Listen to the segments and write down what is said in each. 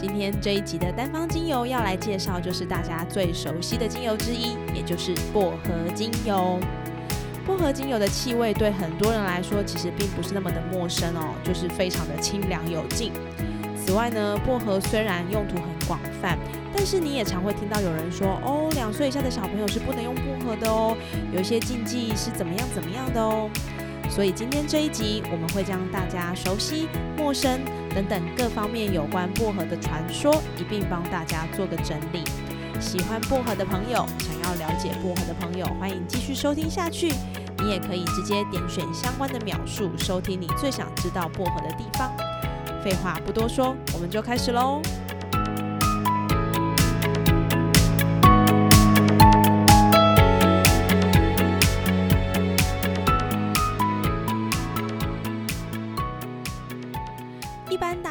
今天这一集的单方精油要来介绍，就是大家最熟悉的精油之一，也就是薄荷精油。薄荷精油的气味对很多人来说，其实并不是那么的陌生哦，就是非常的清凉有劲。此外呢，薄荷虽然用途很广泛，但是你也常会听到有人说，哦，两岁以下的小朋友是不能用薄荷的哦，有一些禁忌是怎么样怎么样的哦。所以今天这一集，我们会将大家熟悉、陌生等等各方面有关薄荷的传说，一并帮大家做个整理。喜欢薄荷的朋友，想要了解薄荷的朋友，欢迎继续收听下去。你也可以直接点选相关的描述，收听你最想知道薄荷的地方。废话不多说，我们就开始喽。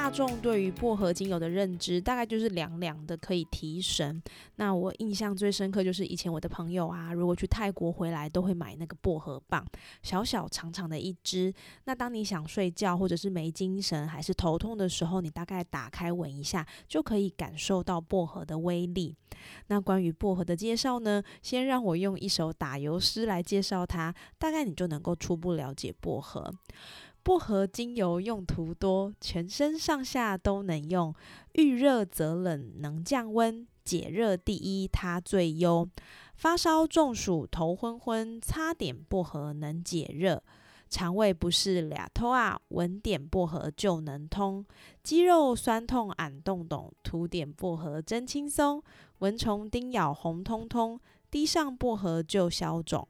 大众对于薄荷精油的认知，大概就是凉凉的，可以提神。那我印象最深刻就是以前我的朋友啊，如果去泰国回来，都会买那个薄荷棒，小小长长的一支。那当你想睡觉，或者是没精神，还是头痛的时候，你大概打开闻一下，就可以感受到薄荷的威力。那关于薄荷的介绍呢，先让我用一首打油诗来介绍它，大概你就能够初步了解薄荷。薄荷精油用途多，全身上下都能用。遇热则冷，能降温，解热第一，它最优。发烧中暑头昏昏，擦点薄荷能解热。肠胃不适俩头啊，闻点薄荷就能通。肌肉酸痛俺动动，涂点薄荷真轻松。蚊虫叮咬红彤彤，滴上薄荷就消肿。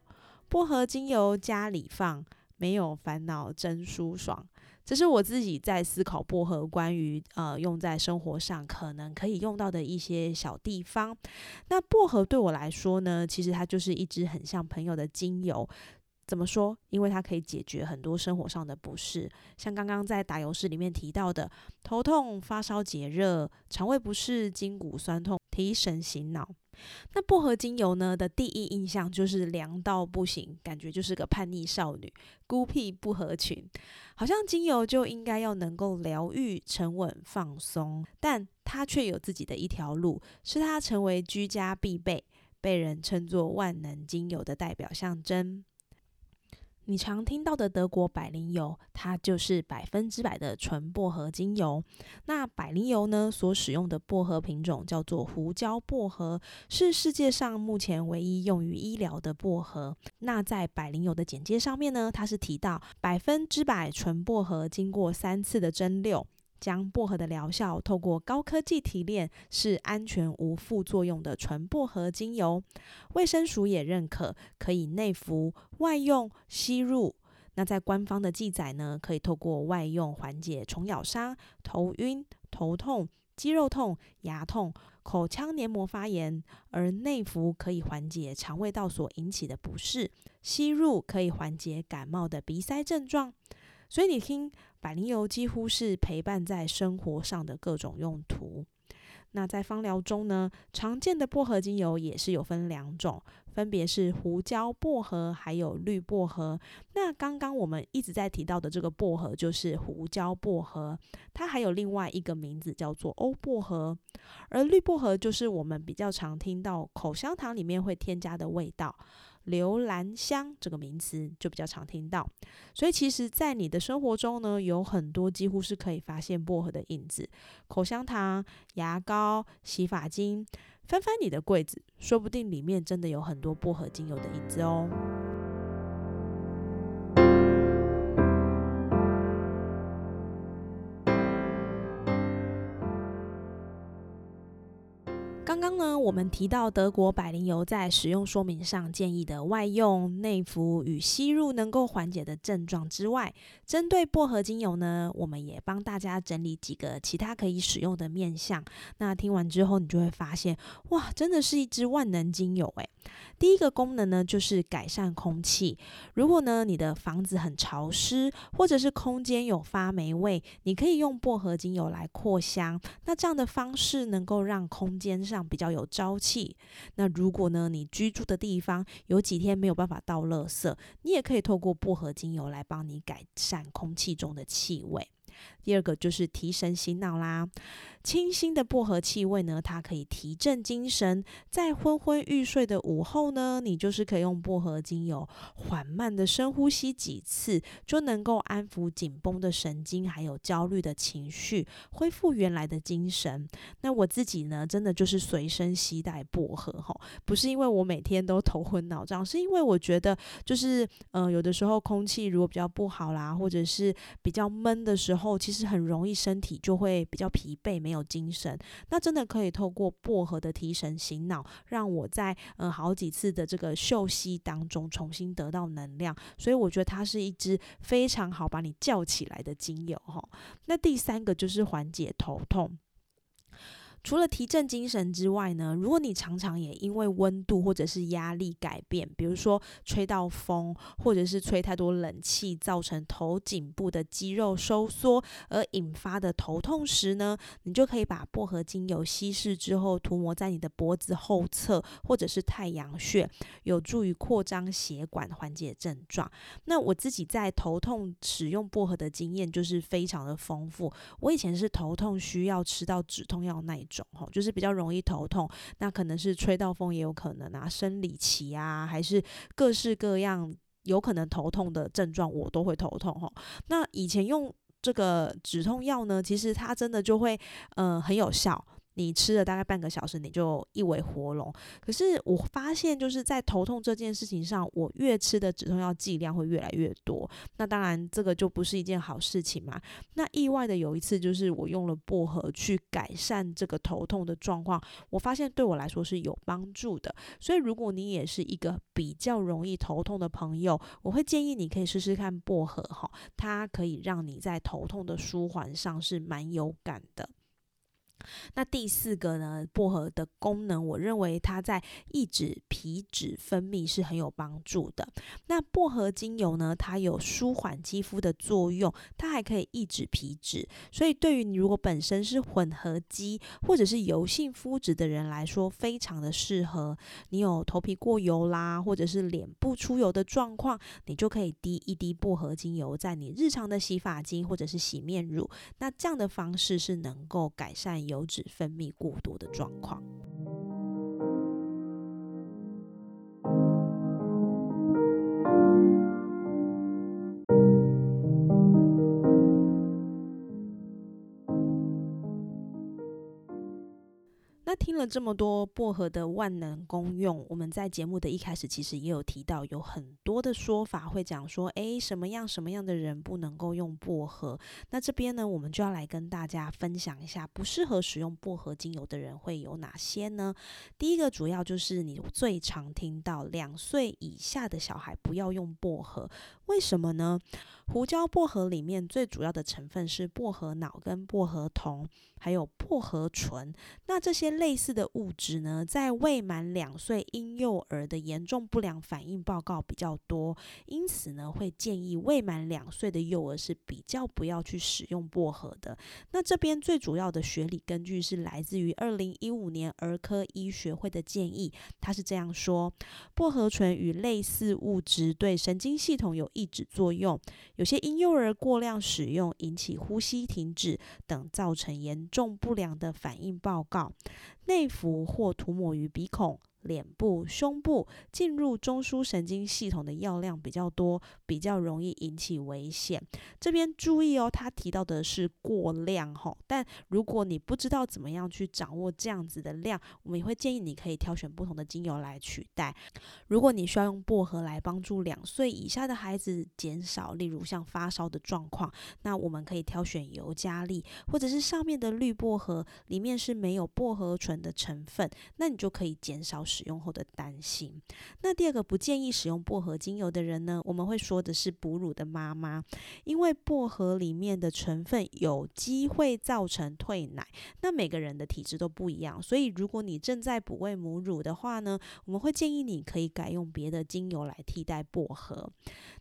薄荷精油家里放。没有烦恼真舒爽，这是我自己在思考薄荷关于呃用在生活上可能可以用到的一些小地方。那薄荷对我来说呢，其实它就是一支很像朋友的精油。怎么说？因为它可以解决很多生活上的不适，像刚刚在打油诗里面提到的头痛、发烧、解热、肠胃不适、筋骨酸痛、提神醒脑。那薄荷精油呢的第一印象就是凉到不行，感觉就是个叛逆少女，孤僻不合群，好像精油就应该要能够疗愈、沉稳、放松，但它却有自己的一条路，是它成为居家必备，被人称作万能精油的代表象征。你常听到的德国百灵油，它就是百分之百的纯薄荷精油。那百灵油呢，所使用的薄荷品种叫做胡椒薄荷，是世界上目前唯一用于医疗的薄荷。那在百灵油的简介上面呢，它是提到百分之百纯薄荷，经过三次的蒸馏。将薄荷的疗效透过高科技提炼，是安全无副作用的纯薄荷精油。卫生署也认可，可以内服、外用、吸入。那在官方的记载呢，可以透过外用缓解虫咬伤、头晕、头痛、肌肉痛、牙痛、口腔黏膜发炎；而内服可以缓解肠胃道所引起的不适，吸入可以缓解感冒的鼻塞症状。所以你听。百灵油几乎是陪伴在生活上的各种用途。那在芳疗中呢，常见的薄荷精油也是有分两种，分别是胡椒薄荷还有绿薄荷。那刚刚我们一直在提到的这个薄荷就是胡椒薄荷，它还有另外一个名字叫做欧薄荷，而绿薄荷就是我们比较常听到口香糖里面会添加的味道。留兰香这个名词就比较常听到，所以其实，在你的生活中呢，有很多几乎是可以发现薄荷的影子。口香糖、牙膏、洗发精，翻翻你的柜子，说不定里面真的有很多薄荷精油的影子哦。刚刚呢，我们提到德国百灵油在使用说明上建议的外用、内服与吸入能够缓解的症状之外，针对薄荷精油呢，我们也帮大家整理几个其他可以使用的面向。那听完之后，你就会发现，哇，真的是一支万能精油诶。第一个功能呢，就是改善空气。如果呢，你的房子很潮湿，或者是空间有发霉味，你可以用薄荷精油来扩香。那这样的方式能够让空间上比较有朝气。那如果呢，你居住的地方有几天没有办法倒垃圾，你也可以透过薄荷精油来帮你改善空气中的气味。第二个就是提神醒脑啦。清新的薄荷气味呢，它可以提振精神。在昏昏欲睡的午后呢，你就是可以用薄荷精油缓慢的深呼吸几次，就能够安抚紧绷的神经，还有焦虑的情绪，恢复原来的精神。那我自己呢，真的就是随身携带薄荷哈，不是因为我每天都头昏脑胀，是因为我觉得就是呃，有的时候空气如果比较不好啦，或者是比较闷的时候，其实很容易身体就会比较疲惫，没有。有精神，那真的可以透过薄荷的提神醒脑，让我在嗯好几次的这个休息当中重新得到能量，所以我觉得它是一支非常好把你叫起来的精油哈。那第三个就是缓解头痛。除了提振精神之外呢，如果你常常也因为温度或者是压力改变，比如说吹到风，或者是吹太多冷气，造成头颈部的肌肉收缩而引发的头痛时呢，你就可以把薄荷精油稀释之后涂抹在你的脖子后侧或者是太阳穴，有助于扩张血管，缓解症状。那我自己在头痛使用薄荷的经验就是非常的丰富。我以前是头痛需要吃到止痛药那一种。种就是比较容易头痛，那可能是吹到风也有可能啊，生理期啊，还是各式各样有可能头痛的症状，我都会头痛哈。那以前用这个止痛药呢，其实它真的就会呃很有效。你吃了大概半个小时，你就一尾活龙。可是我发现，就是在头痛这件事情上，我越吃的止痛药剂量会越来越多。那当然，这个就不是一件好事情嘛。那意外的有一次，就是我用了薄荷去改善这个头痛的状况，我发现对我来说是有帮助的。所以，如果你也是一个比较容易头痛的朋友，我会建议你可以试试看薄荷哈，它可以让你在头痛的舒缓上是蛮有感的。那第四个呢？薄荷的功能，我认为它在抑制皮脂分泌是很有帮助的。那薄荷精油呢，它有舒缓肌肤的作用，它还可以抑制皮脂。所以对于你如果本身是混合肌或者是油性肤质的人来说，非常的适合。你有头皮过油啦，或者是脸部出油的状况，你就可以滴一滴薄荷精油在你日常的洗发精或者是洗面乳。那这样的方式是能够改善油。脂分泌过多的状况。听了这么多薄荷的万能功用，我们在节目的一开始其实也有提到，有很多的说法会讲说，诶，什么样什么样的人不能够用薄荷？那这边呢，我们就要来跟大家分享一下，不适合使用薄荷精油的人会有哪些呢？第一个主要就是你最常听到，两岁以下的小孩不要用薄荷，为什么呢？胡椒薄荷里面最主要的成分是薄荷脑跟薄荷酮。还有薄荷醇，那这些类似的物质呢，在未满两岁婴幼儿的严重不良反应报告比较多，因此呢，会建议未满两岁的幼儿是比较不要去使用薄荷的。那这边最主要的学理根据是来自于二零一五年儿科医学会的建议，他是这样说：薄荷醇与类似物质对神经系统有抑制作用，有些婴幼儿过量使用引起呼吸停止等，造成严。重不良的反应报告，内服或涂抹于鼻孔、脸部、胸部进入中枢神经系统的药量比较多，比较容易引起危险。这边注意哦，他提到的是过量吼，但如果你不知道怎么样去掌握这样子的量，我们也会建议你可以挑选不同的精油来取代。如果你需要用薄荷来帮助两岁以下的孩子减少，例如像发烧的状况，那我们可以挑选尤加利，或者是上面的绿薄荷，里面是没有薄荷醇的成分，那你就可以减少使用后的担心。那第二个不建议使用薄荷精油的人呢，我们会说的是哺乳的妈妈，因为薄荷里面的成分有机会造成退奶，那每个人的体质都不一样，所以如果你正在哺喂母乳的话呢，我们会建议你可以改用别的精油来替代薄荷。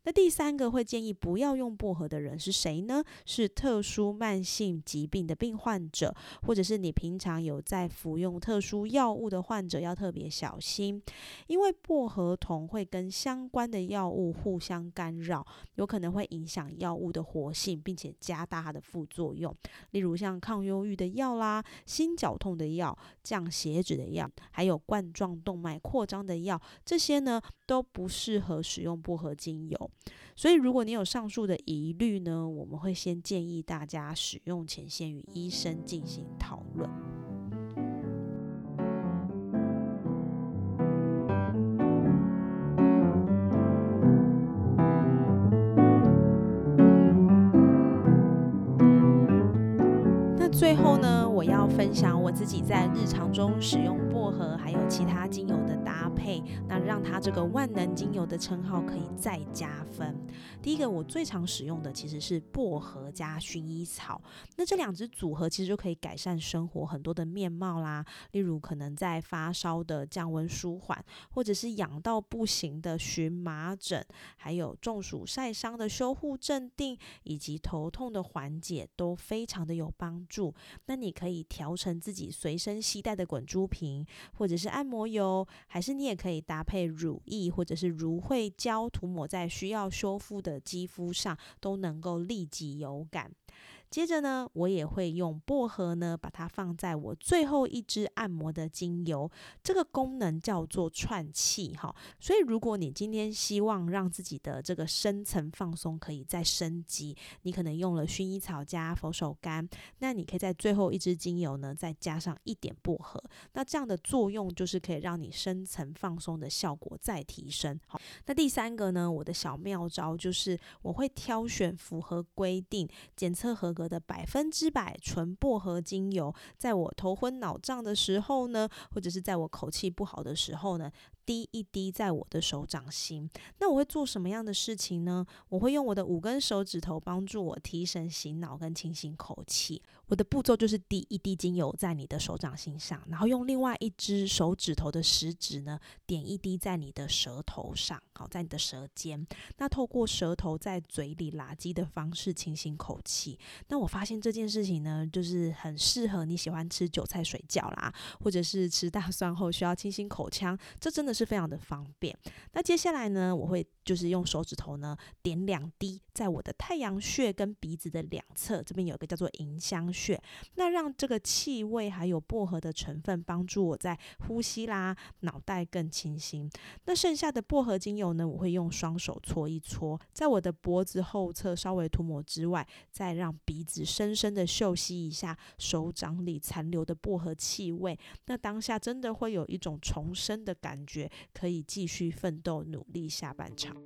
那第三个会建议不要用薄荷的人是谁呢？是特殊慢性疾病的病患者，或者是你平常有在服用特殊药物的患者，要特别小小心，因为薄荷酮会跟相关的药物互相干扰，有可能会影响药物的活性，并且加大它的副作用。例如像抗忧郁的药啦、心绞痛的药、降血脂的药，还有冠状动脉扩张的药，这些呢都不适合使用薄荷精油。所以，如果你有上述的疑虑呢，我们会先建议大家使用前先与医生进行讨论。最后呢，我要分享我自己在日常中使用薄荷还有其他精油的搭配，那让它这个万能精油的称号可以再加分。第一个，我最常使用的其实是薄荷加薰衣草，那这两支组合其实就可以改善生活很多的面貌啦，例如可能在发烧的降温舒缓，或者是痒到不行的荨麻疹，还有中暑晒伤的修护镇定，以及头痛的缓解，都非常的有帮助。那你可以调成自己随身携带的滚珠瓶，或者是按摩油，还是你也可以搭配乳液或者是芦荟胶涂抹在需要修复的肌肤上，都能够立即有感。接着呢，我也会用薄荷呢，把它放在我最后一支按摩的精油，这个功能叫做串气哈。所以如果你今天希望让自己的这个深层放松可以再升级，你可能用了薰衣草加佛手柑，那你可以在最后一支精油呢再加上一点薄荷，那这样的作用就是可以让你深层放松的效果再提升。好，那第三个呢，我的小妙招就是我会挑选符合规定、检测合的百分之百纯薄荷精油，在我头昏脑胀的时候呢，或者是在我口气不好的时候呢。滴一滴在我的手掌心，那我会做什么样的事情呢？我会用我的五根手指头帮助我提神醒脑跟清新口气。我的步骤就是滴一滴精油在你的手掌心上，然后用另外一只手指头的食指呢，点一滴在你的舌头上，好，在你的舌尖。那透过舌头在嘴里拉圾的方式清新口气。那我发现这件事情呢，就是很适合你喜欢吃韭菜水饺啦，或者是吃大蒜后需要清新口腔，这真的是非常的方便。那接下来呢，我会就是用手指头呢点两滴在我的太阳穴跟鼻子的两侧，这边有一个叫做迎香。穴，那让这个气味还有薄荷的成分帮助我在呼吸啦，脑袋更清新。那剩下的薄荷精油呢，我会用双手搓一搓，在我的脖子后侧稍微涂抹之外，再让鼻子深深的嗅吸一下手掌里残留的薄荷气味。那当下真的会有一种重生的感觉，可以继续奋斗努力下半场。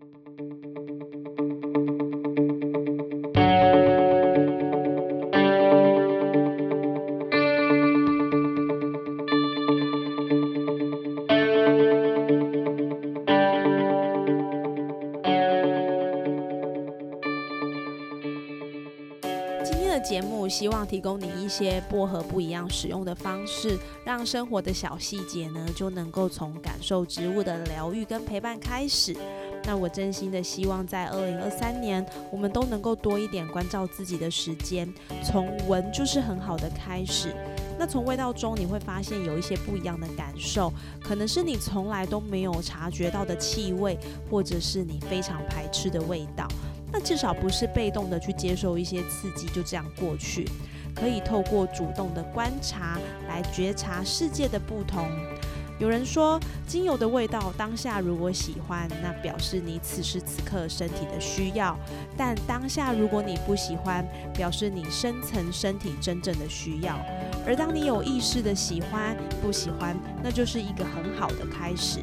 节目希望提供你一些薄荷不一样使用的方式，让生活的小细节呢就能够从感受植物的疗愈跟陪伴开始。那我真心的希望在二零二三年，我们都能够多一点关照自己的时间。从闻就是很好的开始。那从味道中你会发现有一些不一样的感受，可能是你从来都没有察觉到的气味，或者是你非常排斥的味道。那至少不是被动的去接受一些刺激，就这样过去。可以透过主动的观察来觉察世界的不同。有人说，精油的味道当下如果喜欢，那表示你此时此刻身体的需要；但当下如果你不喜欢，表示你深层身体真正的需要。而当你有意识的喜欢、不喜欢，那就是一个很好的开始。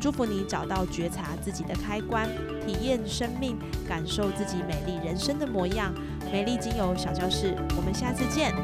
祝福你找到觉察自己的开关体验生命感受自己美丽人生的模样。美丽精油小教室我们下次见。